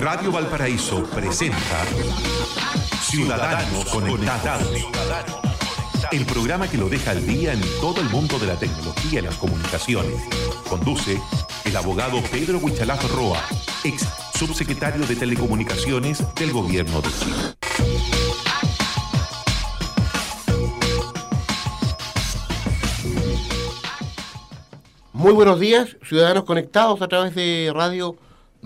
Radio Valparaíso presenta Ciudadanos Conectados. El programa que lo deja al día en todo el mundo de la tecnología y las comunicaciones. Conduce el abogado Pedro Huichalaf Roa, ex subsecretario de Telecomunicaciones del Gobierno de Chile. Muy buenos días, ciudadanos conectados a través de Radio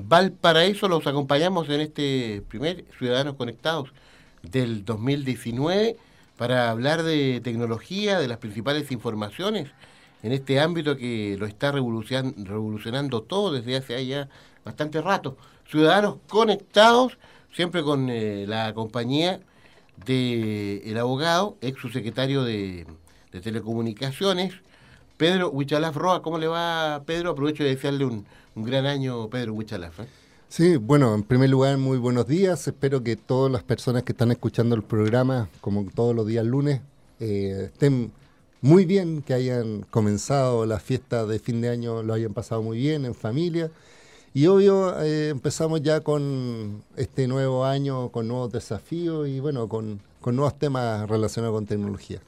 Valparaíso. Los acompañamos en este primer Ciudadanos Conectados del 2019 para hablar de tecnología, de las principales informaciones en este ámbito que lo está revolucionando todo desde hace ya bastante rato. Ciudadanos conectados, siempre con eh, la compañía del el abogado, ex subsecretario de, Telecomunicaciones, Pedro Huichalaf Roa, ¿cómo le va Pedro? Aprovecho de desearle un, gran año, Pedro Huichalaf. ¿eh? Sí, bueno, en primer lugar, muy buenos días. Espero que todas las personas que están escuchando el programa, como todos los días lunes, eh, estén muy bien, que hayan comenzado la fiesta de fin de año, lo hayan pasado muy bien en familia. Y obvio, eh, empezamos ya con este nuevo año, con nuevos desafíos y bueno, con, con nuevos temas relacionados con tecnología.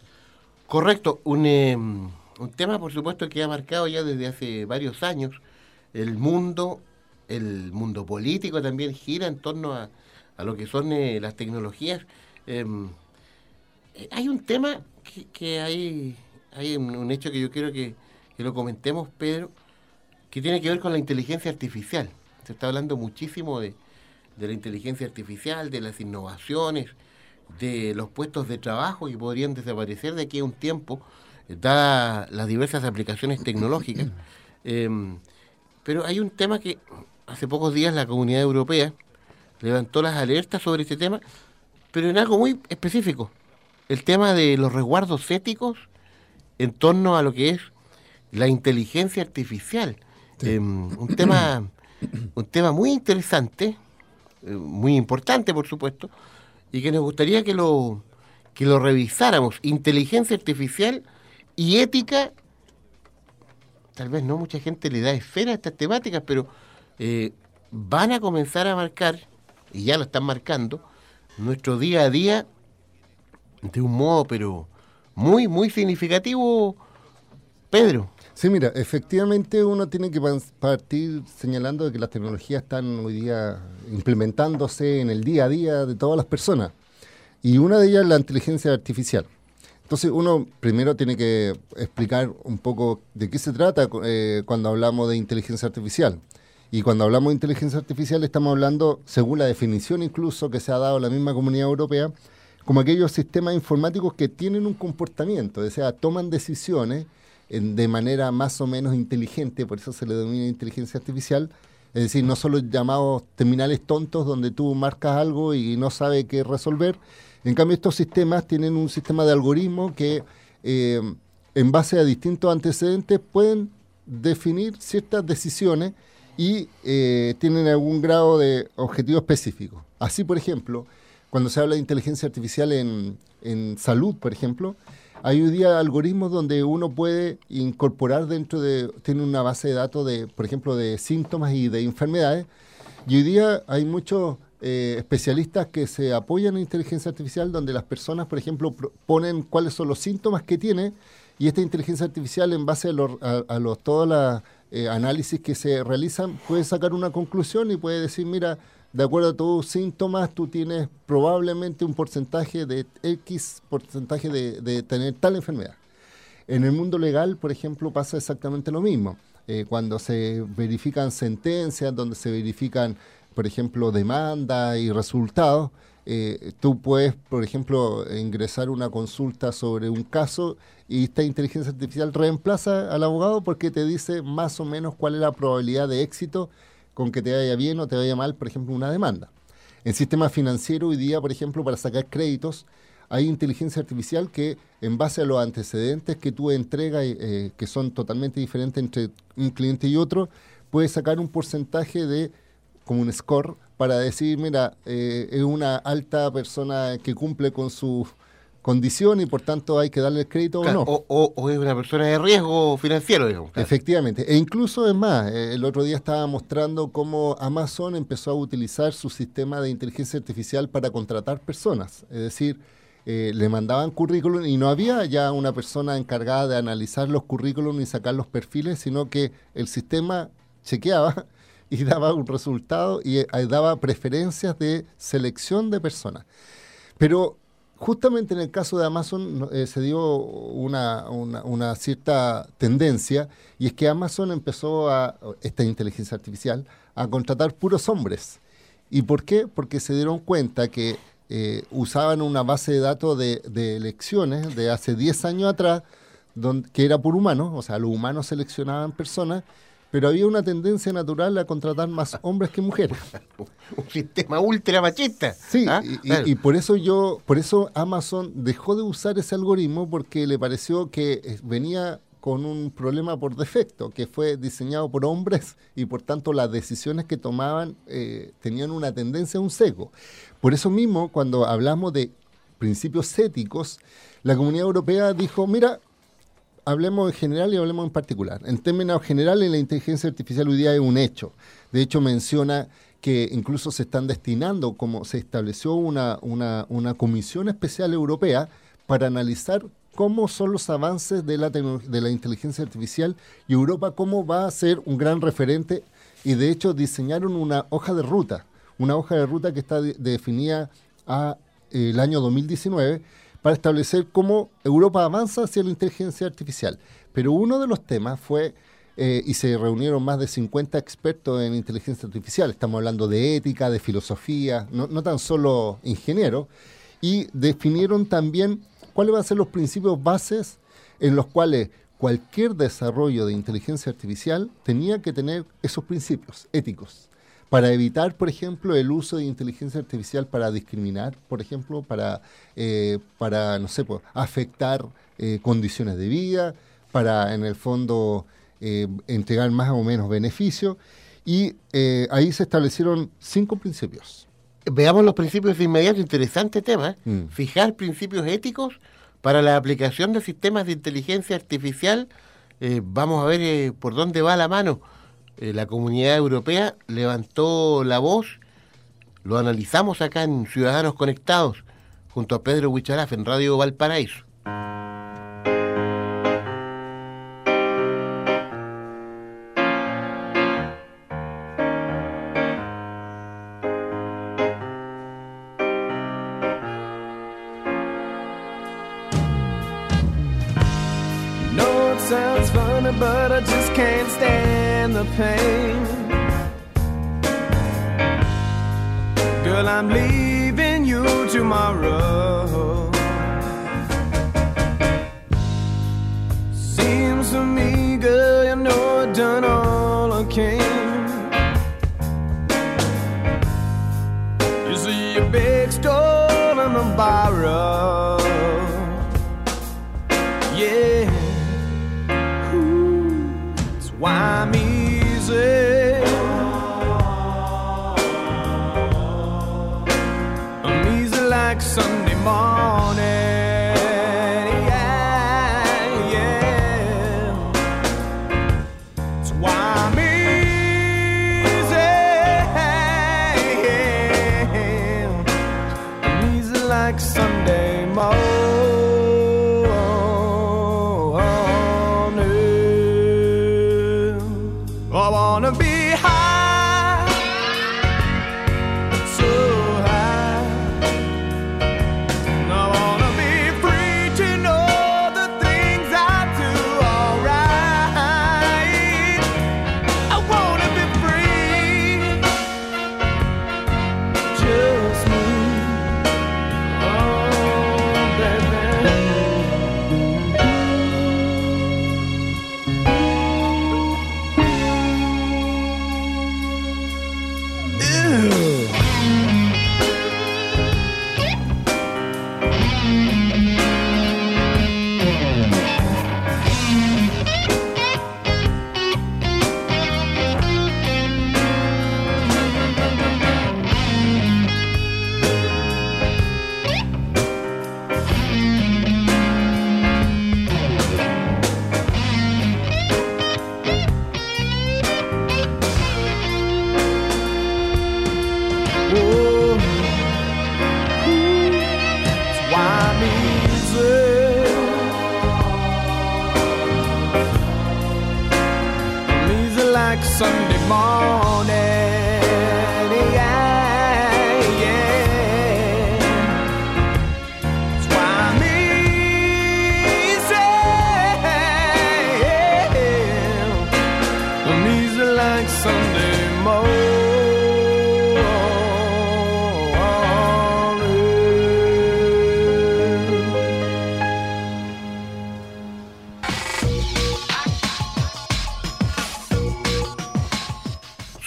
Correcto, un em, un tema, por supuesto, que ha marcado ya desde hace varios años el mundo, el mundo político también gira en torno a, lo que son eh, las tecnologías. Em, eh, hay un tema que, hay, hay un, hecho que yo quiero que, lo comentemos, Pedro, que tiene que ver con la inteligencia artificial. Se está hablando muchísimo de, de la inteligencia artificial, de las innovaciones, de los puestos de trabajo que podrían desaparecer de aquí a un tiempo dadas las diversas aplicaciones tecnológicas. Em, pero hay un tema que hace pocos días la comunidad europea levantó las alertas sobre este tema, pero en algo muy específico, el tema de los resguardos éticos en torno a lo que es la inteligencia artificial. Em, un tema un tema muy interesante, eh, muy importante por supuesto, y que nos gustaría que lo que lo revisáramos. Inteligencia artificial y ética, tal vez no mucha gente le da esfera a estas temáticas, pero eh, van a comenzar a marcar, y ya lo están marcando, nuestro día a día de un modo, pero muy, muy significativo, Pedro. Sí, mira, efectivamente uno tiene que partir señalando que las tecnologías están hoy día implementándose en el día a día de todas las personas. Y una de ellas es la inteligencia artificial. Entonces uno primero tiene que explicar un poco de qué se trata eh, cuando hablamos de inteligencia artificial. Y cuando hablamos de inteligencia artificial estamos hablando, según la definición incluso que se ha dado la misma comunidad europea, como aquellos sistemas informáticos que tienen un comportamiento, o sea, toman decisiones de manera más o menos inteligente, por eso se le denomina inteligencia artificial, es decir, no solo llamados terminales tontos donde tú marcas algo y no sabes qué resolver, en cambio, estos sistemas tienen un sistema de algoritmo que, eh, en base a distintos antecedentes, pueden definir ciertas decisiones y eh, tienen algún grado de objetivo específico. Así, por ejemplo, cuando se habla de inteligencia artificial en, en salud, por ejemplo, hay hoy día algoritmos donde uno puede incorporar dentro de, tiene una base de datos de, por ejemplo, de síntomas y de enfermedades. Y hoy día hay muchos eh, especialistas que se apoyan en inteligencia artificial, donde las personas, por ejemplo, ponen cuáles son los síntomas que tiene y esta inteligencia artificial, en base a, los, todos los eh, análisis que se realizan, puede sacar una conclusión y puede decir, mira, de acuerdo a tus síntomas, tú tienes probablemente un porcentaje de X porcentaje de, tener tal enfermedad. En el mundo legal, por ejemplo, pasa exactamente lo mismo. Eh, cuando se verifican sentencias, donde se verifican por ejemplo, demanda y resultados, eh, tú puedes, por ejemplo, ingresar una consulta sobre un caso y esta inteligencia artificial reemplaza al abogado porque te dice más o menos cuál es la probabilidad de éxito con que te vaya bien o te vaya mal, por ejemplo, una demanda. En sistema financiero hoy día, por ejemplo, para sacar créditos, hay inteligencia artificial que en base a los antecedentes que tú entregas, eh, que son totalmente diferentes entre un cliente y otro, puede sacar un porcentaje de como un score para decir, mira, eh, es una alta persona que cumple con su condición y por tanto hay que darle el crédito o no. O, es una persona de riesgo financiero, digamos. Efectivamente. E incluso es más, eh, el otro día estaba mostrando cómo Amazon empezó a utilizar su sistema de inteligencia artificial para contratar personas. Es decir, eh, le mandaban currículum y no había ya una persona encargada de analizar los currículum y sacar los perfiles, sino que el sistema chequeaba y daba un resultado y eh, daba preferencias de selección de personas. Pero justamente en el caso de Amazon eh, se dio una, una, cierta tendencia y es que Amazon empezó a, esta inteligencia artificial, a contratar puros hombres. ¿Y por qué? Porque se dieron cuenta que eh, usaban una base de datos de, elecciones de hace 10 años atrás, donde, que era por humanos, o sea, los humanos seleccionaban personas, pero había una tendencia natural a contratar más hombres que mujeres. Un sistema ultra machista. Sí, ¿ah? y, por eso yo, por eso Amazon dejó de usar ese algoritmo porque le pareció que eh, venía con un problema por defecto, que fue diseñado por hombres y por tanto las decisiones que tomaban eh, tenían una tendencia a un seco. Por eso mismo, cuando hablamos de principios éticos, la Comunidad Europea dijo, mira, hablemos en general y hablemos en particular. En términos generales, la inteligencia artificial hoy día es un hecho. De hecho, menciona que incluso se están destinando, como se estableció una, una, comisión especial europea para analizar cómo son los avances de la, de la inteligencia artificial y Europa cómo va a ser un gran referente y de hecho diseñaron una hoja de ruta, una hoja de ruta que está definida a el año 2019 para establecer cómo Europa avanza hacia la inteligencia artificial. Pero uno de los temas fue, eh, y se reunieron más de 50 expertos en inteligencia artificial, estamos hablando de ética, de filosofía, no, no tan solo ingenieros, y definieron también cuáles van a ser los principios bases en los cuales cualquier desarrollo de inteligencia artificial tenía que tener esos principios éticos para evitar, por ejemplo, el uso de inteligencia artificial para discriminar, por ejemplo, para, eh, para no sé, pues, afectar eh, condiciones de vida, para, en el fondo, eh, entregar más o menos beneficio. Y ahí se establecieron cinco principios veamos los principios de inmediato, interesante tema, mm. fijar principios éticos para la aplicación de sistemas de inteligencia artificial. Vamos a ver eh, por dónde va la mano. La comunidad europea levantó la voz, lo analizamos acá en Ciudadanos Conectados, junto a Pedro Huicharaf en Radio Valparaíso. but I just can't stand the pain. Girl, I'm leaving you tomorrow.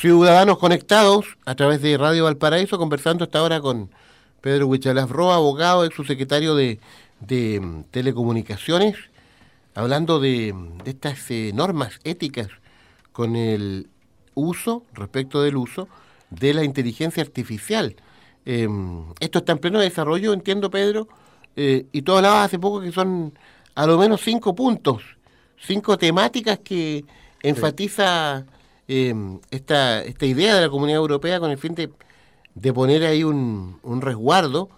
Ciudadanos conectados a través de Radio Valparaíso, conversando hasta ahora con Pedro Huichalaf Roa, abogado, ex subsecretario de, de mm, Telecomunicaciones, hablando de, estas eh, normas éticas con el uso, respecto del uso, de la inteligencia artificial. Em, esto está en pleno desarrollo, entiendo, Pedro, eh, y tú hablabas hace poco que son a lo menos cinco puntos, cinco temáticas que enfatiza Em, esta, esta idea de la Comunidad Europea con el fin de, de poner ahí un, un, resguardo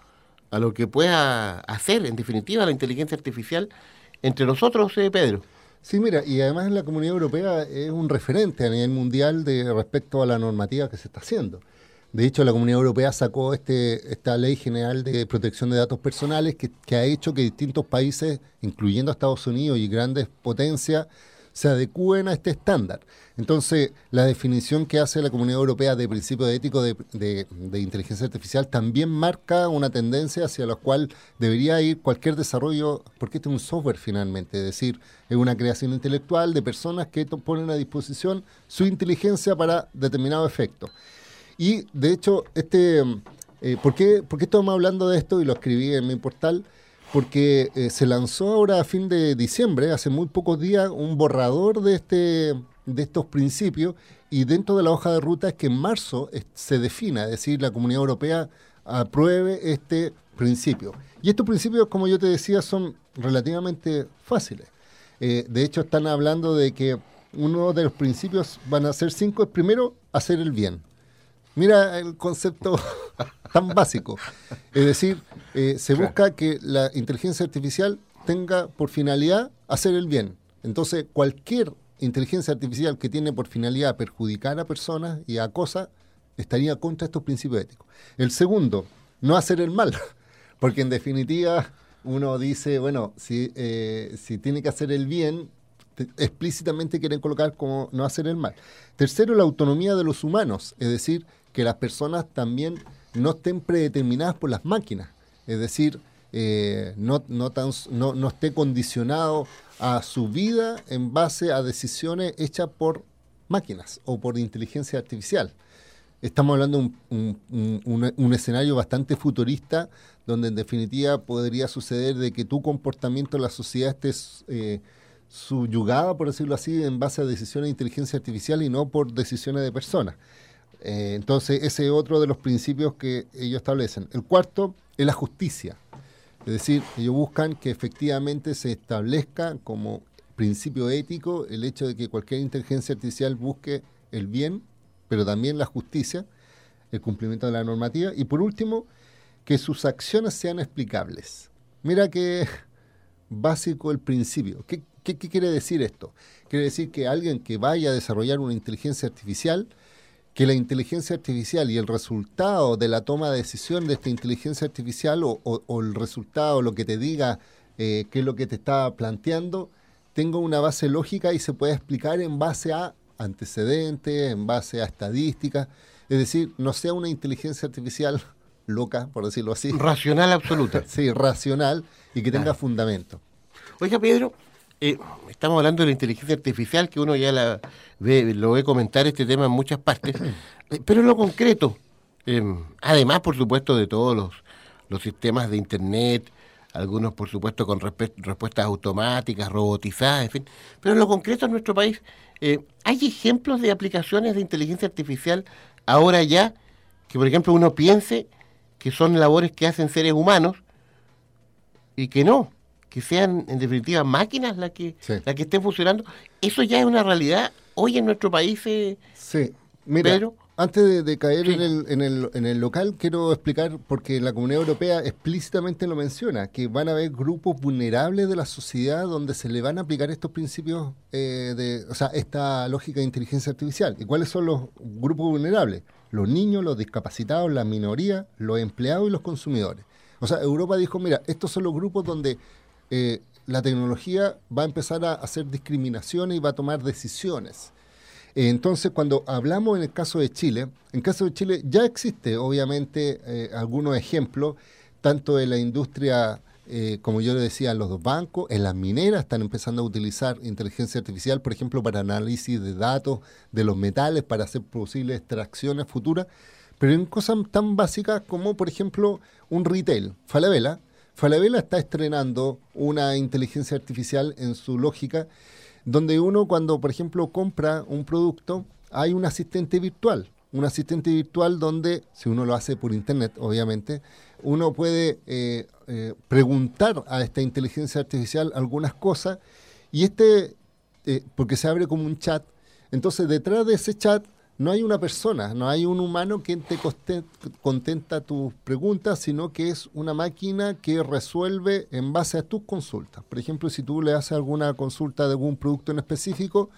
a lo que pueda hacer, en definitiva, la inteligencia artificial entre nosotros, eh, Pedro. Sí, mira, y además la Comunidad Europea es un referente a nivel mundial de respecto a la normativa que se está haciendo. De hecho, la Comunidad Europea sacó este, esta ley general de protección de datos personales que, que ha hecho que distintos países, incluyendo Estados Unidos y grandes potencias, se adecúen a este estándar. Entonces, la definición que hace la Comunidad Europea de principio ético de, de, inteligencia artificial también marca una tendencia hacia la cual debería ir cualquier desarrollo, porque este es un software finalmente, es decir, es una creación intelectual de personas que ponen a disposición su inteligencia para determinado efecto. Y, de hecho, este, eh, ¿por, qué, ¿por qué estamos hablando de esto? Y lo escribí en mi portal porque eh, se lanzó ahora a fin de diciembre, hace muy pocos días, un borrador de, este, de estos principios y dentro de la hoja de ruta es que en marzo se defina, es decir, la Comunidad Europea apruebe este principio. Y estos principios, como yo te decía, son relativamente fáciles. Eh, de hecho, están hablando de que uno de los principios van a ser cinco, es primero hacer el bien. Mira el concepto tan básico. Es decir, eh, se busca que la inteligencia artificial tenga por finalidad hacer el bien. Entonces, cualquier inteligencia artificial que tiene por finalidad perjudicar a personas y a cosas estaría contra estos principios éticos. El segundo, no hacer el mal, porque en definitiva uno dice, bueno, si, eh, si tiene que hacer el bien, explícitamente quieren colocar como no hacer el mal. Tercero, la autonomía de los humanos, es decir, que las personas también no estén predeterminadas por las máquinas, es decir, eh, no, no, esté condicionado a su vida en base a decisiones hechas por máquinas o por inteligencia artificial. Estamos hablando de un, un, escenario bastante futurista donde en definitiva podría suceder de que tu comportamiento en la sociedad esté eh, subyugada, por decirlo así, en base a decisiones de inteligencia artificial y no por decisiones de personas. Eh, entonces, ese es otro de los principios que ellos establecen. El cuarto es la justicia. Es decir, ellos buscan que efectivamente se establezca como principio ético el hecho de que cualquier inteligencia artificial busque el bien, pero también la justicia, el cumplimiento de la normativa. Y por último, que sus acciones sean explicables. Mira qué básico el principio. ¿Qué, qué quiere decir esto? Quiere decir que alguien que vaya a desarrollar una inteligencia artificial que la inteligencia artificial y el resultado de la toma de decisión de esta inteligencia artificial o, el resultado, lo que te diga eh, qué es lo que te está planteando, tenga una base lógica y se pueda explicar en base a antecedentes, en base a estadísticas, es decir, no sea una inteligencia artificial loca, por decirlo así. Racional absoluta. sí, racional y que tenga fundamento. Oiga, Pedro, eh, estamos hablando de la inteligencia artificial, que uno ya la ve, lo ve comentar este tema en muchas partes, eh, pero en lo concreto, eh, además, por supuesto, de todos los, los sistemas de Internet, algunos, por supuesto, con respuestas automáticas, robotizadas, en fin, pero en lo concreto en nuestro país, ¿hay ejemplos de aplicaciones de inteligencia artificial ahora ya que, por ejemplo, uno piense que son labores que hacen seres humanos y que no? Que sean en definitiva máquinas las que, las que estén funcionando, eso ya es una realidad hoy en nuestro país. Eh, sí, mira, Antes de, caer en, el, en, el, en, el, local, quiero explicar, porque la Comunidad Europea explícitamente lo menciona, que van a haber grupos vulnerables de la sociedad donde se le van a aplicar estos principios, eh, de, o sea, esta lógica de inteligencia artificial. ¿Y cuáles son los grupos vulnerables? Los niños, los discapacitados, la minoría, los empleados y los consumidores. O sea, Europa dijo, mira, estos son los grupos donde eh, la tecnología va a empezar a hacer discriminaciones y va a tomar decisiones. Entonces, cuando hablamos en el caso de Chile, en el caso de Chile ya existe, obviamente, eh, algunos ejemplos, tanto en la industria, eh, como yo le decía, los bancos, en las mineras están empezando a utilizar inteligencia artificial, por ejemplo, para análisis de datos de los metales, para hacer posibles extracciones futuras, pero en cosas tan básicas como, por ejemplo, un retail. Falabella, Falabella está estrenando una inteligencia artificial en su lógica donde uno cuando, por ejemplo, compra un producto, hay un asistente virtual, un asistente virtual donde, si uno lo hace por internet, obviamente, uno puede eh, eh, preguntar a esta inteligencia artificial algunas cosas y este, eh, porque se abre como un chat, entonces detrás de ese chat no hay una persona, no hay un humano que te contenta tus preguntas, sino que es una máquina que resuelve en base a tus consultas. Por ejemplo, si tú le haces alguna consulta de algún producto en específico,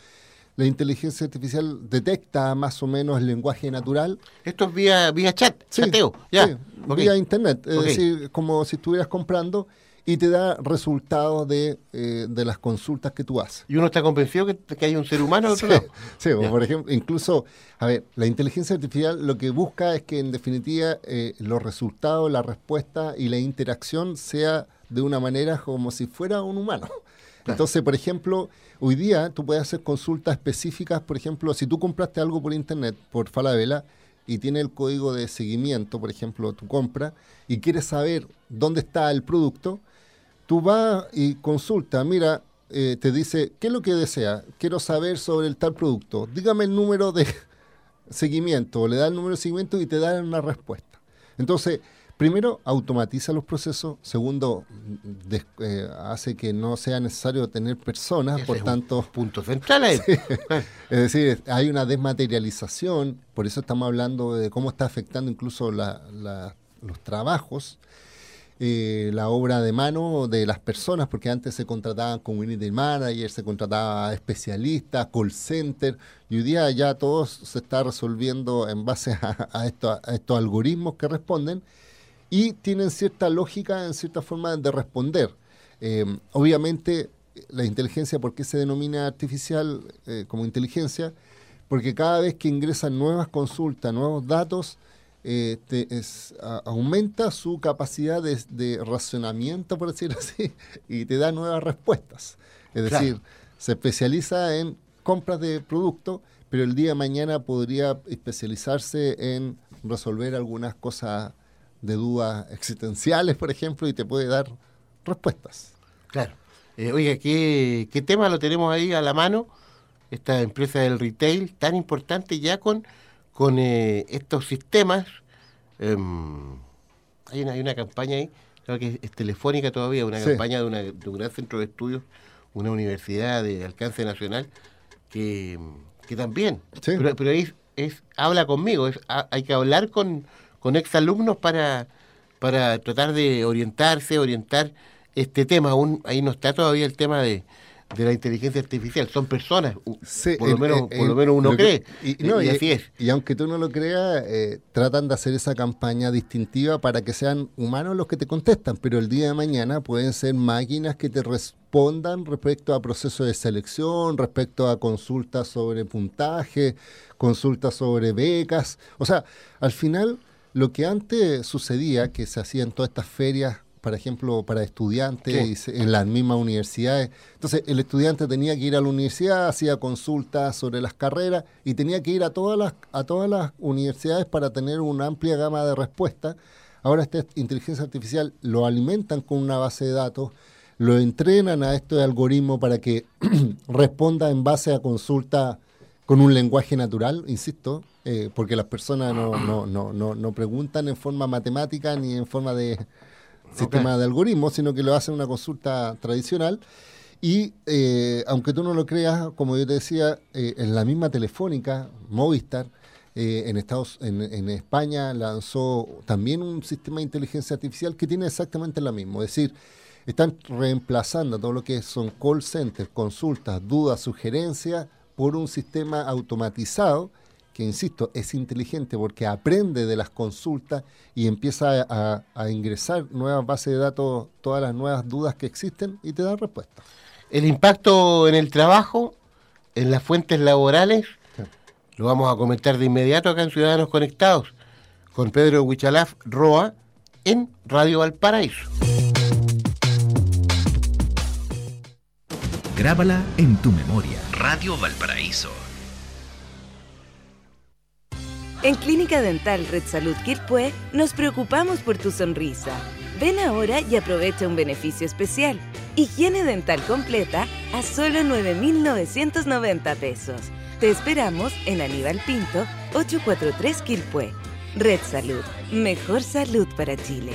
la inteligencia artificial detecta más o menos el lenguaje natural. Esto es vía, vía chat, chateo, ya. Vía internet, es decir, como si estuvieras comprando y te da resultados de, eh, de, las consultas que tú haces. ¿Y uno está convencido que, que hay un ser humano al otro sí, Sí, por ejemplo, incluso, a ver, la inteligencia artificial lo que busca es que en definitiva eh, los resultados, la respuesta y la interacción sea de una manera como si fuera un humano. Entonces, por ejemplo, hoy día tú puedes hacer consultas específicas, por ejemplo, si tú compraste algo por internet, por Falabella, y tiene el código de seguimiento, por ejemplo, tu compra, y quieres saber dónde está el producto, tú vas y consulta, mira, eh, te dice, ¿qué es lo que desea? Quiero saber sobre el tal producto. Dígame el número de seguimiento, le da el número de seguimiento y te da una respuesta. Entonces, primero, automatiza los procesos. Segundo, eh, hace que no sea necesario tener personas, por tanto... punto central es decir, hay una desmaterialización, por eso estamos hablando de cómo está afectando incluso los trabajos eh, la obra de mano de las personas, porque antes se contrataban community manager, se contrataba especialistas, call center, y hoy día ya todo se está resolviendo en base a, estos algoritmos que responden y tienen cierta lógica en cierta forma de responder. Eh, obviamente, la inteligencia, ¿por qué se denomina artificial eh, como inteligencia? Porque cada vez que ingresan nuevas consultas, nuevos datos, eh, es, aumenta su capacidad de, racionamiento, por decirlo así, y te da nuevas respuestas. Es decir, se especializa en compras de productos, pero el día de mañana podría especializarse en resolver algunas cosas de dudas existenciales, por ejemplo, y te puede dar respuestas. Claro. Eh, oiga, ¿qué, ¿qué tema lo tenemos ahí a la mano? Esta empresa del retail tan importante ya con con eh, estos sistemas. Em, hay, una, hay una campaña ahí, creo que es, telefónica todavía, una campaña de, una, de, un gran centro de estudios, una universidad de alcance nacional, que, que también, pero, pero es, es, habla conmigo, es, hay que hablar con, con exalumnos para, para tratar de orientarse, orientar este tema. Aún ahí no está todavía el tema de, de la inteligencia artificial, son personas, por, lo menos, por lo menos uno cree, y, y, así es. Y aunque tú no lo creas, eh, tratan de hacer esa campaña distintiva para que sean humanos los que te contestan, pero el día de mañana pueden ser máquinas que te respondan respecto a procesos de selección, respecto a consultas sobre puntaje, consultas sobre becas, o sea, al final lo que antes sucedía, que se hacían todas estas ferias por ejemplo, para estudiantes en las mismas universidades. Entonces, el estudiante tenía que ir a la universidad, hacía consultas sobre las carreras y tenía que ir a todas las, a todas las universidades para tener una amplia gama de respuestas. Ahora esta inteligencia artificial lo alimentan con una base de datos, lo entrenan a este algoritmo para que responda en base a consulta con un lenguaje natural, insisto, eh, porque las personas no, no, no, no, no preguntan en forma matemática ni en forma de sistema de algoritmos, sino que lo hacen una consulta tradicional. Y eh, aunque tú no lo creas, como yo te decía, eh, en la misma telefónica, Movistar, eh, en, Estados, en, en, España lanzó también un sistema de inteligencia artificial que tiene exactamente lo mismo. Es decir, están reemplazando todo lo que son call centers, consultas, dudas, sugerencias por un sistema automatizado que, insisto, es inteligente porque aprende de las consultas y empieza a, ingresar nuevas bases de datos, todas las nuevas dudas que existen y te da respuesta. El impacto en el trabajo, en las fuentes laborales, lo vamos a comentar de inmediato acá en Ciudadanos Conectados, con Pedro Huichalaf Roa en Radio Valparaíso. Grábala en tu memoria. Radio Valparaíso. En Clínica Dental Red Salud Quilpué nos preocupamos por tu sonrisa. Ven ahora y aprovecha un beneficio especial. Higiene dental completa a solo 9,990 pesos. Te esperamos en Aníbal Pinto, 843 Quilpué. Red Salud. Mejor salud para Chile.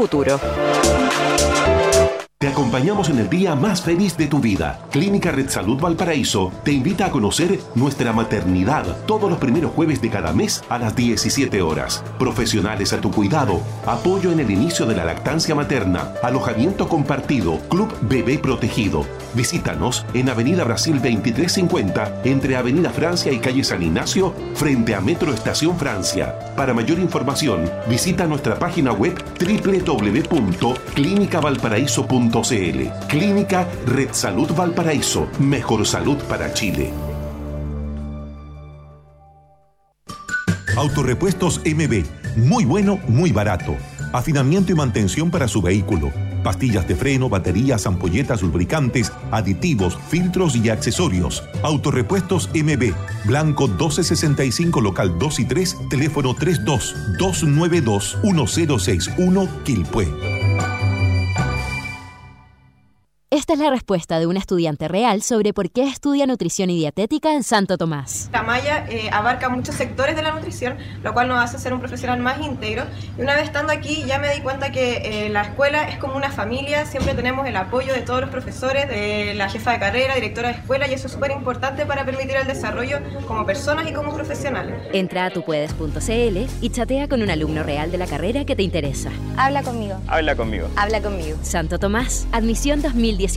futuro. Te acompañamos en el día más feliz de tu vida. Clínica Red Salud Valparaíso te invita a conocer nuestra maternidad todos los primeros jueves de cada mes a las 17 horas. Profesionales a tu cuidado, apoyo en el inicio de la lactancia materna, alojamiento compartido, Club Bebé Protegido. Visítanos en Avenida Brasil 2350 entre Avenida Francia y Calle San Ignacio frente a Metro Estación Francia. Para mayor información, visita nuestra página web www.clinicavalparaíso.com Clínica Red Salud Valparaíso. Mejor salud para Chile. Autorepuestos MB. Muy bueno, muy barato. Afinamiento y mantención para su vehículo. Pastillas de freno, baterías, ampolletas, lubricantes, aditivos, filtros y accesorios. Autorepuestos MB. Blanco 1265, local 2 y 3, teléfono 32 292 1061 Quilpue. Esta es la respuesta de un estudiante real sobre por qué estudia nutrición y dietética en Santo Tomás. Tamaya eh, abarca muchos sectores de la nutrición, lo cual nos hace ser un profesional más íntegro. Y una vez estando aquí ya me di cuenta que eh, la escuela es como una familia, siempre tenemos el apoyo de todos los profesores, de la jefa de carrera, directora de escuela, y eso es súper importante para permitir el desarrollo como personas y como profesionales. Entra a tupuedes.cl y chatea con un alumno real de la carrera que te interesa. Habla conmigo. Habla conmigo. Habla conmigo. Santo Tomás, admisión 2000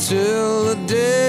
till the day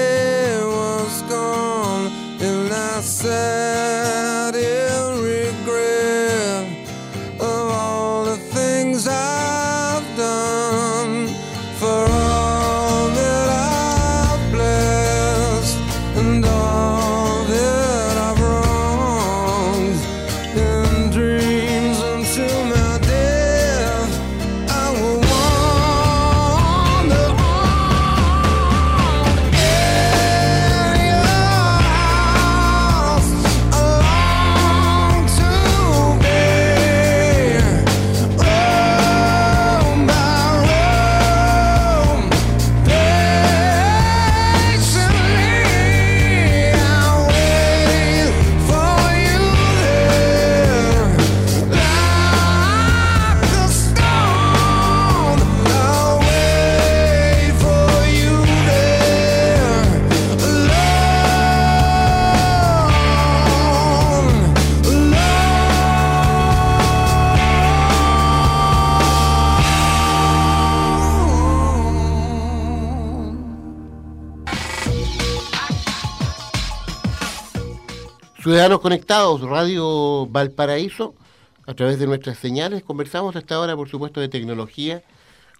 Conectados, Radio Valparaíso, a través de nuestras señales. Conversamos hasta ahora, por supuesto, de tecnología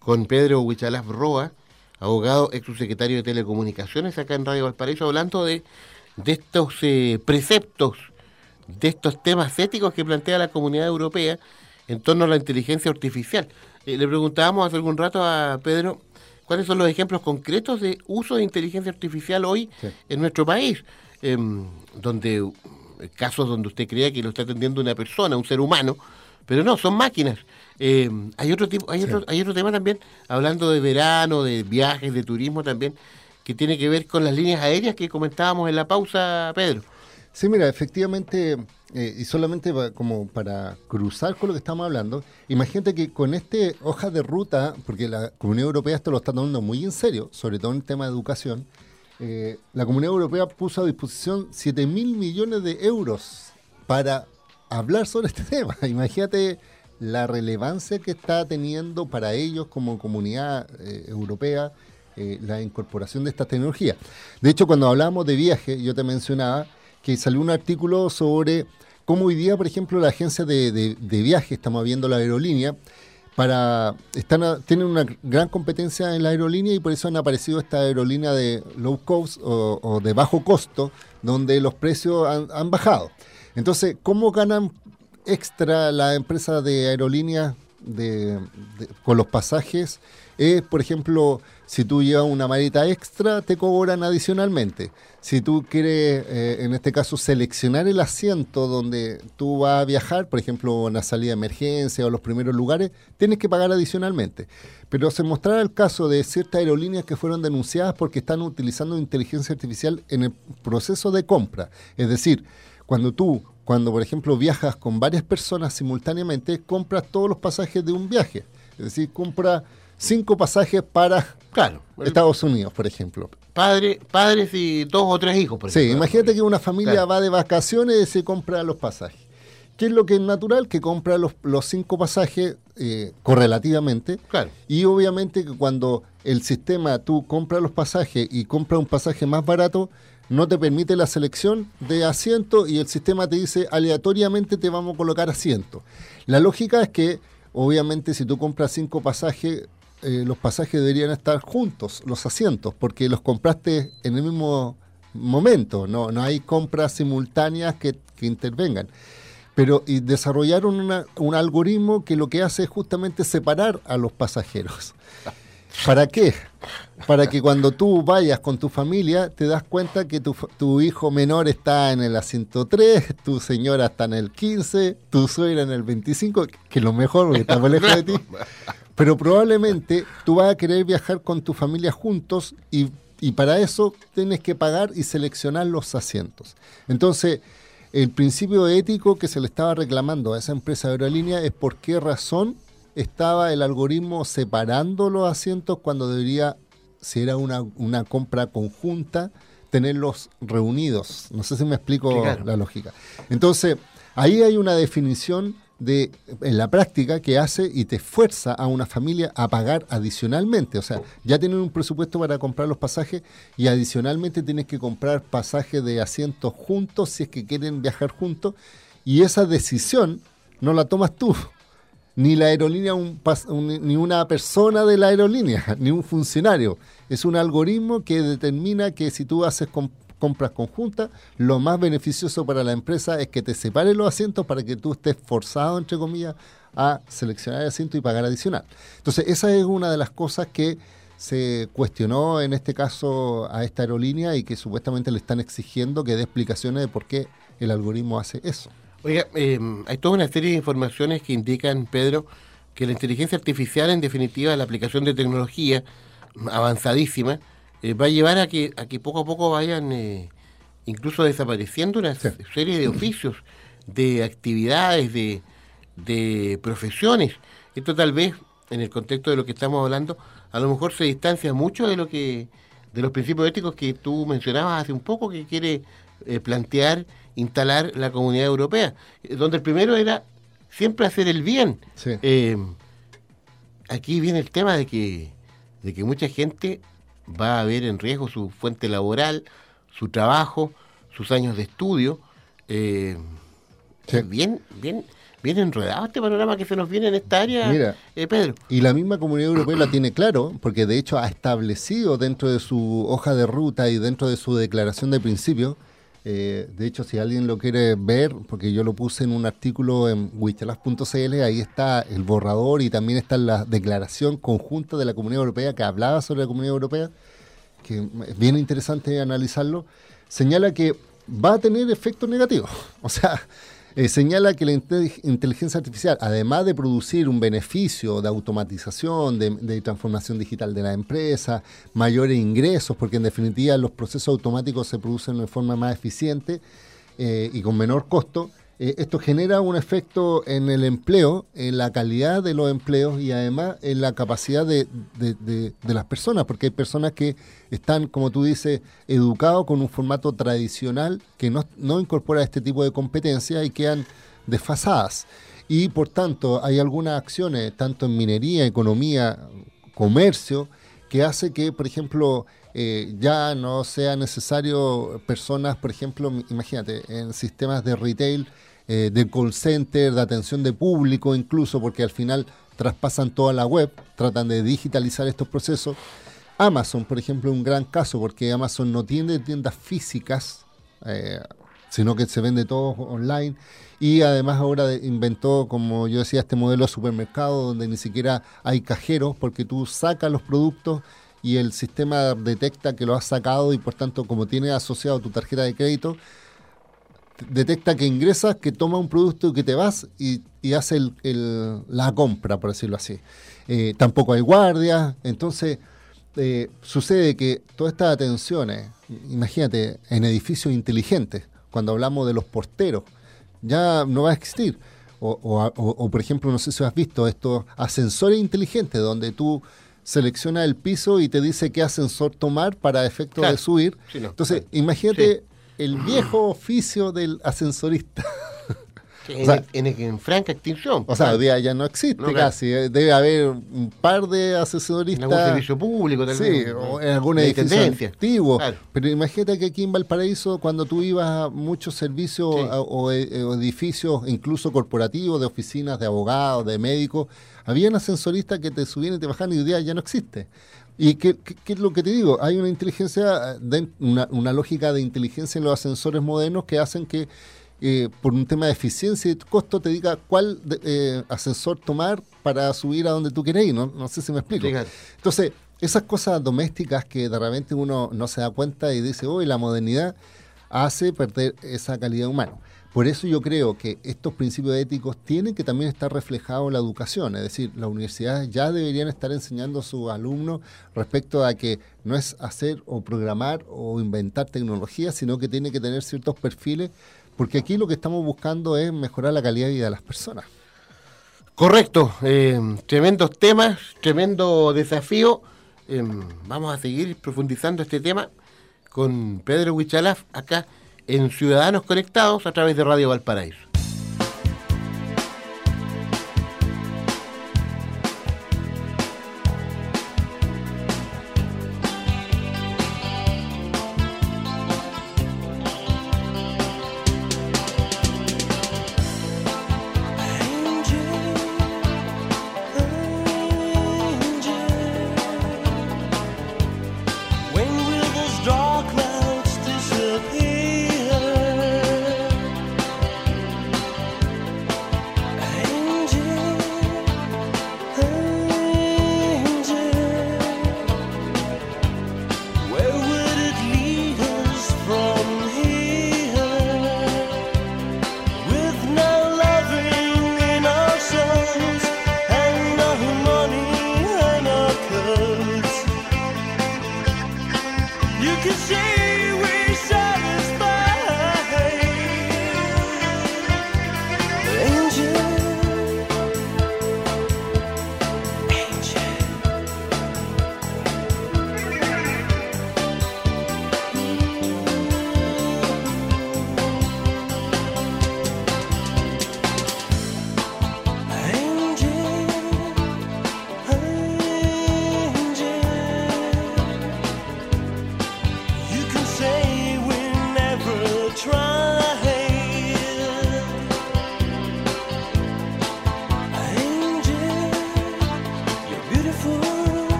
con Pedro Huichalaf Roa, abogado, ex subsecretario de Telecomunicaciones acá en Radio Valparaíso, hablando de, de estos eh, preceptos, de estos temas éticos que plantea la comunidad europea en torno a la inteligencia artificial. Eh, le preguntábamos hace algún rato a Pedro cuáles son los ejemplos concretos de uso de inteligencia artificial hoy en nuestro país, em, donde casos donde usted crea que lo está atendiendo una persona, un ser humano, pero no, son máquinas. Em, hay otro tipo, hay otro, hay otro tema también, hablando de verano, de viajes, de turismo también, que tiene que ver con las líneas aéreas que comentábamos en la pausa, Pedro. Sí, mira, efectivamente, eh, y solamente como para cruzar con lo que estamos hablando, imagínate que con este hoja de ruta, porque la Comunidad Europea esto lo está tomando muy en serio, sobre todo en el tema de educación, eh, la Comunidad Europea puso a disposición 7 mil millones de euros para hablar sobre este tema. Imagínate la relevancia que está teniendo para ellos como comunidad eh, europea la incorporación de esta tecnología. De hecho, cuando hablamos de viaje, yo te mencionaba que salió un artículo sobre cómo hoy día, por ejemplo, la agencia de, viaje, estamos viendo la aerolínea, para están tienen una gran competencia en la aerolínea y por eso han aparecido esta aerolínea de low cost o, de bajo costo, donde los precios han, bajado. Entonces, ¿cómo ganan extra la empresa de aerolíneas con los pasajes? Es, por ejemplo, si tú llevas una maleta extra, te cobran adicionalmente. Si tú quieres, eh, en este caso, seleccionar el asiento donde tú vas a viajar, por ejemplo, una salida de emergencia o los primeros lugares, tienes que pagar adicionalmente. Pero se mostrará el caso de ciertas aerolíneas que fueron denunciadas porque están utilizando inteligencia artificial en el proceso de compra. Es decir, cuando tú, cuando por ejemplo viajas con varias personas simultáneamente, compras todos los pasajes de un viaje. Es decir, compra cinco pasajes para claro, Estados Unidos, por ejemplo. Padre, padres y dos o tres hijos, por ejemplo. Sí, imagínate que una familia va de vacaciones y se compra los pasajes. ¿Qué es lo que es natural? Que compra los, cinco pasajes eh, correlativamente. Claro. Y obviamente que cuando el sistema, tú compras los pasajes y compras un pasaje más barato, no te permite la selección de asiento y el sistema te dice aleatoriamente te vamos a colocar asiento. La lógica es que, obviamente, si tú compras cinco pasajes, eh, los pasajes deberían estar juntos, los asientos, porque los compraste en el mismo momento, no, no hay compras simultáneas que, intervengan. Pero y desarrollaron un algoritmo que lo que hace es justamente separar a los pasajeros. ¿Para qué? Para que cuando tú vayas con tu familia te das cuenta que tu, tu, hijo menor está en el asiento 3, tu señora está en el 15, tu suegra en el 25, que lo mejor porque está lejos de ti. Pero probablemente tú vas a querer viajar con tu familia juntos y, para eso tienes que pagar y seleccionar los asientos. Entonces, el principio ético que se le estaba reclamando a esa empresa de aerolínea es por qué razón estaba el algoritmo separando los asientos cuando debería, si era una, una compra conjunta, tenerlos reunidos. No sé si me explico la lógica. Entonces, ahí hay una definición de, en la práctica que hace y te fuerza a una familia a pagar adicionalmente. O sea, ya tienen un presupuesto para comprar los pasajes y adicionalmente tienes que comprar pasajes de asientos juntos si es que quieren viajar juntos. Y esa decisión no la tomas tú, ni la aerolínea, ni una persona de la aerolínea, ni un funcionario. Es un algoritmo que determina que si tú haces compras conjuntas, lo más beneficioso para la empresa es que te separen los asientos para que tú estés forzado, entre comillas, a seleccionar el asiento y pagar adicional. Entonces, esa es una de las cosas que se cuestionó en este caso a esta aerolínea y que supuestamente le están exigiendo que dé explicaciones de por qué el algoritmo hace eso. Oiga, em, hay toda una serie de informaciones que indican, Pedro, que la inteligencia artificial, en definitiva, la aplicación de tecnología avanzadísima, eh, va a llevar a que, a que poco a poco vayan eh, incluso desapareciendo una serie de oficios, de actividades, de, de profesiones. Esto tal vez, en el contexto de lo que estamos hablando, a lo mejor se distancia mucho de lo que de los principios éticos que tú mencionabas hace un poco, que quiere eh, plantear, instalar la comunidad europea, donde el primero era siempre hacer el bien. aquí viene el tema de que, de que mucha gente va a ver en riesgo su fuente laboral, su trabajo, sus años de estudio, Eh, Bien, bien, bien enredado este panorama que se nos viene en esta área, Mira, eh, Pedro. Y la misma Comunidad Europea la tiene claro, porque de hecho ha establecido dentro de su hoja de ruta y dentro de su declaración de principio, eh, de hecho si alguien lo quiere ver, porque yo lo puse en un artículo en wichelas.cl, ahí está el borrador y también está la declaración conjunta de la Comunidad Europea que hablaba sobre la Comunidad Europea, que es bien interesante analizarlo, señala que va a tener efectos negativos. O sea, eh, señala que la inte- inteligencia artificial, además de producir un beneficio de automatización, de, de transformación digital de la empresa, mayores ingresos, porque en definitiva los procesos automáticos se producen de forma más eficiente eh, y con menor costo, eh, esto genera un efecto en el empleo, en la calidad de los empleos y además en la capacidad de, de- las personas, porque hay personas que están, como tú dices, educados con un formato tradicional que no, no incorpora este tipo de competencias y quedan desfasadas. Y por tanto, hay algunas acciones, tanto en minería, economía, comercio, que hace que, por ejemplo, eh, ya no sea necesario personas, por ejemplo, imagínate, en sistemas de retail, eh, de call center, de atención de público incluso, porque al final traspasan toda la web, tratan de digitalizar estos procesos. Amazon, por ejemplo, es un gran caso, porque Amazon no tiene tiendas físicas, eh, sino que se vende todo online. Y además ahora inventó, como yo decía, este modelo de supermercado donde ni siquiera hay cajeros, porque tú sacas los productos y el sistema detecta que lo has sacado y por tanto, como tiene asociado tu tarjeta de crédito, detecta que ingresas, que toma un producto y que te vas y, y hace el- el- la compra, por decirlo así. Eh, tampoco hay guardias, entonces eh, sucede que todas estas atenciones, imagínate, en edificios inteligentes, cuando hablamos de los porteros, ya no va a existir. O, o- o- o, por ejemplo, no sé si has visto estos ascensores inteligentes donde tú seleccionas el piso y te dice qué ascensor tomar para efecto Claro. de subir. Sí, no, Entonces, claro. imagínate el viejo oficio del ascensorista. En, O sea, en, en franca extinción. O sea, hoy día ya no existe No, casi. eh, Debe haber un par de asesoristas. En algún servicio público, tal Sí, vez. o en algún edificio antiguo. Claro. Pero imagínate que aquí en Valparaíso, cuando tú ibas a muchos servicios Sí. a- o, eh, o edificios, incluso corporativos, de oficinas, de abogados, de médicos, habían ascensoristas que te subían y te bajaban y hoy día ya no existe. ¿Y qué, qué- qué es lo que te digo? Hay una inteligencia, de- una, una lógica de inteligencia en los ascensores modernos que hacen que eh, por un tema de eficiencia y costo te diga cuál de- eh, ascensor tomar para subir a donde tú querés ir. No, no sé si me explico. Entonces, esas cosas domésticas que de repente uno no se da cuenta y dice, hoy la modernidad hace perder esa calidad humana. Por eso yo creo que estos principios éticos tienen que también estar reflejados en la educación, es decir, las universidades ya deberían estar enseñando a sus alumnos respecto a que no es hacer o programar o inventar tecnología, sino que tiene que tener ciertos perfiles, porque aquí lo que estamos buscando es mejorar la calidad de vida de las personas. Correcto, eh, tremendos temas, tremendo desafío. Eh, vamos a seguir profundizando este tema con Pedro Huichalaf acá en Ciudadanos Conectados a través de Radio Valparaíso.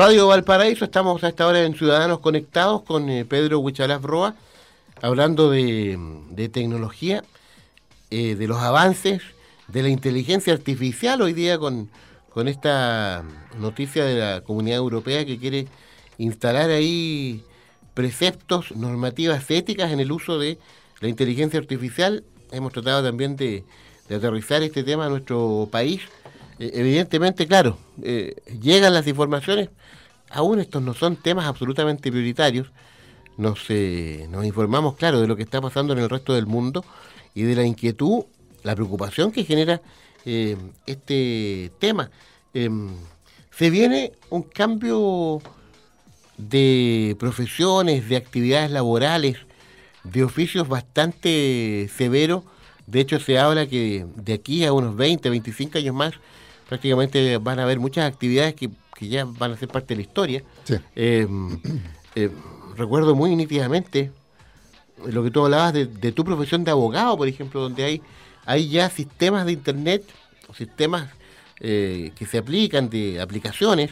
Radio Valparaíso, estamos a esta hora en Ciudadanos Conectados con eh, Pedro Huichalaf Roa, hablando de, tecnología, eh, de los avances, de la inteligencia artificial hoy día con, con esta noticia de la Comunidad Europea que quiere instalar ahí preceptos, normativas éticas en el uso de la inteligencia artificial. Hemos tratado también de, de aterrizar este tema a nuestro país. Eh, evidentemente, claro, eh, llegan las informaciones, aún estos no son temas absolutamente prioritarios. Nos, eh, nos informamos, claro, de lo que está pasando en el resto del mundo y de la inquietud, la preocupación que genera eh, este tema. Em, se viene un cambio de profesiones, de actividades laborales, de oficios bastante severo. De hecho, se habla que de aquí a unos 20, 25 años más, prácticamente van a haber muchas actividades que, que ya van a ser parte de la historia. Sí. Eh, eh, recuerdo muy nítidamente lo que tú hablabas de, de, tu profesión de abogado, por ejemplo, donde hay, hay ya sistemas de Internet, sistemas eh, que se aplican, de aplicaciones,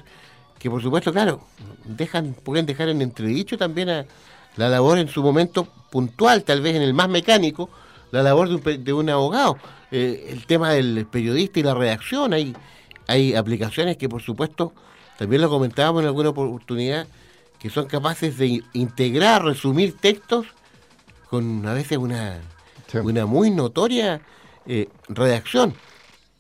que por supuesto, claro, dejan, pueden dejar en entredicho también a la labor en su momento puntual, tal vez en el más mecánico, la labor de un, de un abogado. Eh, el tema del periodista y la redacción, hay, hay aplicaciones que por supuesto, también lo comentábamos en alguna oportunidad, que son capaces de integrar, resumir textos con a veces una, sí. una muy notoria eh, redacción.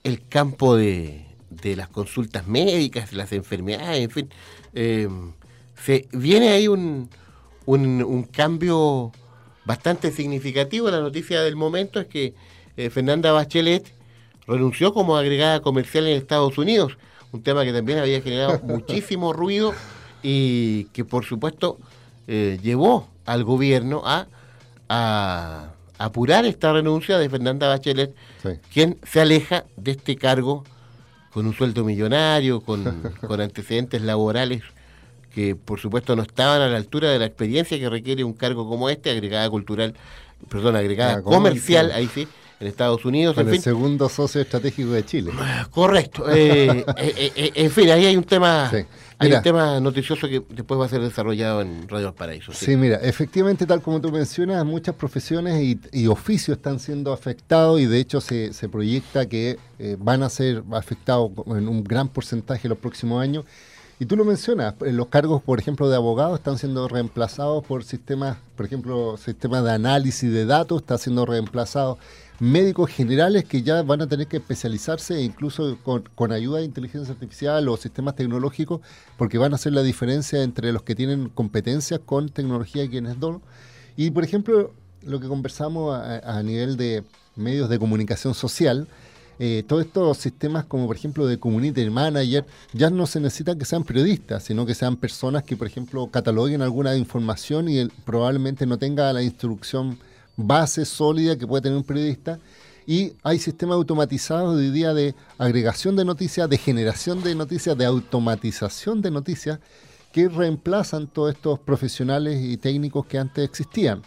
El campo de, de, las consultas médicas, las enfermedades, en fin. Eh, se, viene ahí un, un, un, cambio bastante significativo. La noticia del momento es que eh, Fernanda Bachelet renunció como agregada comercial en Estados Unidos, un tema que también había generado muchísimo ruido y que por supuesto eh, llevó al gobierno a, a, apurar esta renuncia de Fernanda Bachelet, sí. quien se aleja de este cargo con un sueldo millonario, con, con antecedentes laborales que por supuesto no estaban a la altura de la experiencia que requiere un cargo como este, agregada cultural, perdón, agregada ah, comercial, ahí sí, en Estados Unidos. Con en el fin. segundo socio estratégico de Chile. Correcto. Eh, eh, eh, en fin, ahí hay un tema... Sí. Hay un tema noticioso que después va a ser desarrollado en Radio Paraíso. ¿sí? sí, mira, efectivamente, tal como tú mencionas, muchas profesiones y, y oficios están siendo afectados y de hecho se, se proyecta que van a ser afectados en un gran porcentaje los próximos años. Y tú lo mencionas, los cargos, por ejemplo, de abogados están siendo reemplazados por sistemas, por ejemplo, sistemas de análisis de datos, está siendo reemplazado médicos generales que ya van a tener que especializarse incluso con, con, ayuda de inteligencia artificial o sistemas tecnológicos, porque van a hacer la diferencia entre los que tienen competencias con tecnología y quienes no. Y, por ejemplo, lo que conversamos a, a nivel de medios de comunicación social, eh, todos estos sistemas como por ejemplo de community manager ya no se necesita que sean periodistas, sino que sean personas que por ejemplo cataloguen alguna información y probablemente no tenga la instrucción base sólida que puede tener un periodista. Y hay sistemas automatizados de día de agregación de noticias, de generación de noticias, de automatización de noticias, que reemplazan todos estos profesionales y técnicos que antes existían.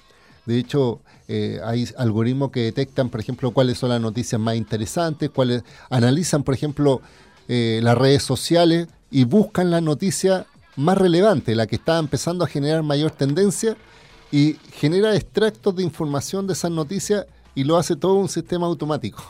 De hecho, eh, hay algoritmos que detectan, por ejemplo, cuáles son las noticias más interesantes, cuáles analizan, por ejemplo, eh, las redes sociales y buscan la noticia más relevante, la que está empezando a generar mayor tendencia y genera extractos de información de esas noticias y lo hace todo un sistema automático.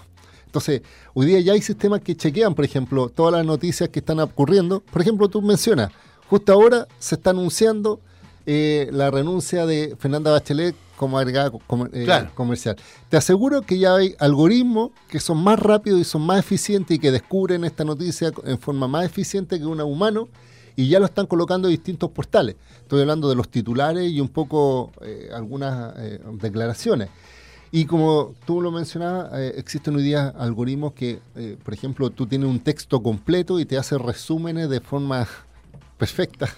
Entonces, hoy día ya hay sistemas que chequean, por ejemplo, todas las noticias que están ocurriendo. Por ejemplo, tú mencionas, justo ahora se está anunciando eh, la renuncia de Fernanda Bachelet como agregada com eh, claro. comercial. Te aseguro que ya hay algoritmos que son más rápidos y son más eficientes y que descubren esta noticia en forma más eficiente que un humano y ya lo están colocando en distintos portales. Estoy hablando de los titulares y un poco eh, algunas eh, declaraciones. Y como tú lo mencionabas, eh, existen hoy día algoritmos que, eh, por ejemplo, tú tienes un texto completo y te hace resúmenes de forma perfecta.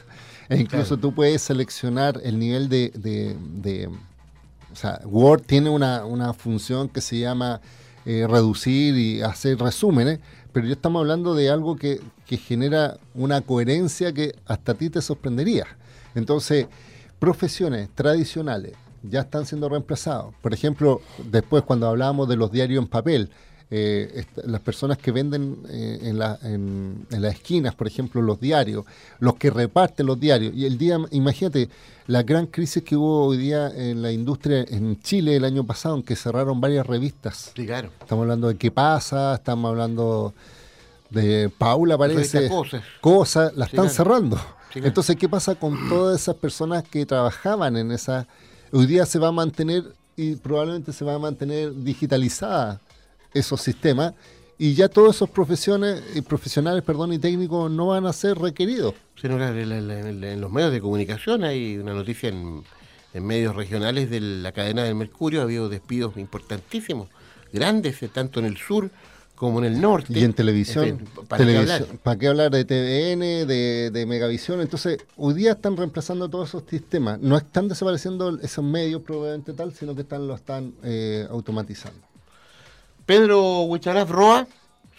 E incluso claro. tú puedes seleccionar el nivel de, de, de o sea, Word tiene una, una, función que se llama eh, reducir y hacer resúmenes, pero ya estamos hablando de algo que, que genera una coherencia que hasta a ti te sorprendería. Entonces, profesiones tradicionales ya están siendo reemplazados. Por ejemplo, después cuando hablábamos de los diarios en papel, eh, las personas que venden eh, en, la- en- en las esquinas, por ejemplo, los diarios, los que reparten los diarios. Y el día, imagínate, la gran crisis que hubo hoy día en la industria en Chile el año pasado, en que cerraron varias revistas. Sí, claro. Estamos hablando de qué pasa, estamos hablando de Paula, parece. Cosas. Cosas, la Sí, están claro. cerrando. Sí, claro. Entonces, ¿qué pasa con todas esas personas que trabajaban en esa... Hoy día se va a mantener y probablemente se va a mantener digitalizada esos sistemas y ya todos esos profesiones, y profesionales perdón, y técnicos no van a ser requeridos. Sí, no, en, los medios de comunicación hay una noticia en, en medios regionales de la cadena del Mercurio, ha habido despidos importantísimos, grandes, eh, tanto en el sur como en el norte. Y en televisión, En fin, ¿para qué televisión- hablar? ¿para qué hablar de TVN, de, de Megavisión? Entonces, hoy día están reemplazando todos esos sistemas. No están desapareciendo esos medios probablemente tal, sino que están lo están eh, automatizando. Pedro Huicharaf Roa,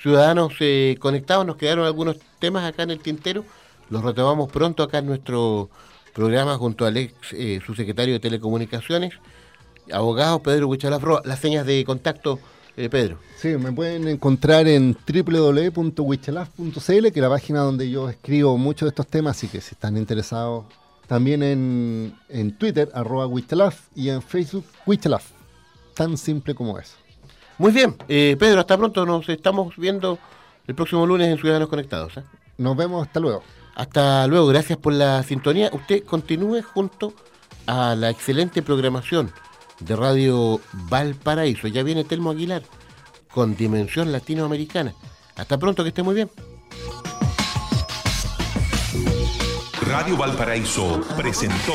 ciudadanos eh, conectados, nos quedaron algunos temas acá en el tintero, los retomamos pronto acá en nuestro programa junto al ex eh, subsecretario de Telecomunicaciones, abogado Pedro Huicharaf Roa, las señas de contacto, eh, Pedro. Sí, me pueden encontrar en www.wichelaf.cl, que es la página donde yo escribo muchos de estos temas, así que si están interesados, también en, en Twitter, arroba Wichelaf, y en Facebook, Wichelaf. Tan simple como eso. Muy bien, eh, Pedro, hasta pronto, nos estamos viendo el próximo lunes en Ciudadanos Conectados. ¿eh? Nos vemos, hasta luego. Hasta luego, gracias por la sintonía. Usted continúe junto a la excelente programación de Radio Valparaíso. Ya viene Telmo Aguilar con Dimensión Latinoamericana. Hasta pronto, que esté muy bien. Radio Valparaíso presentó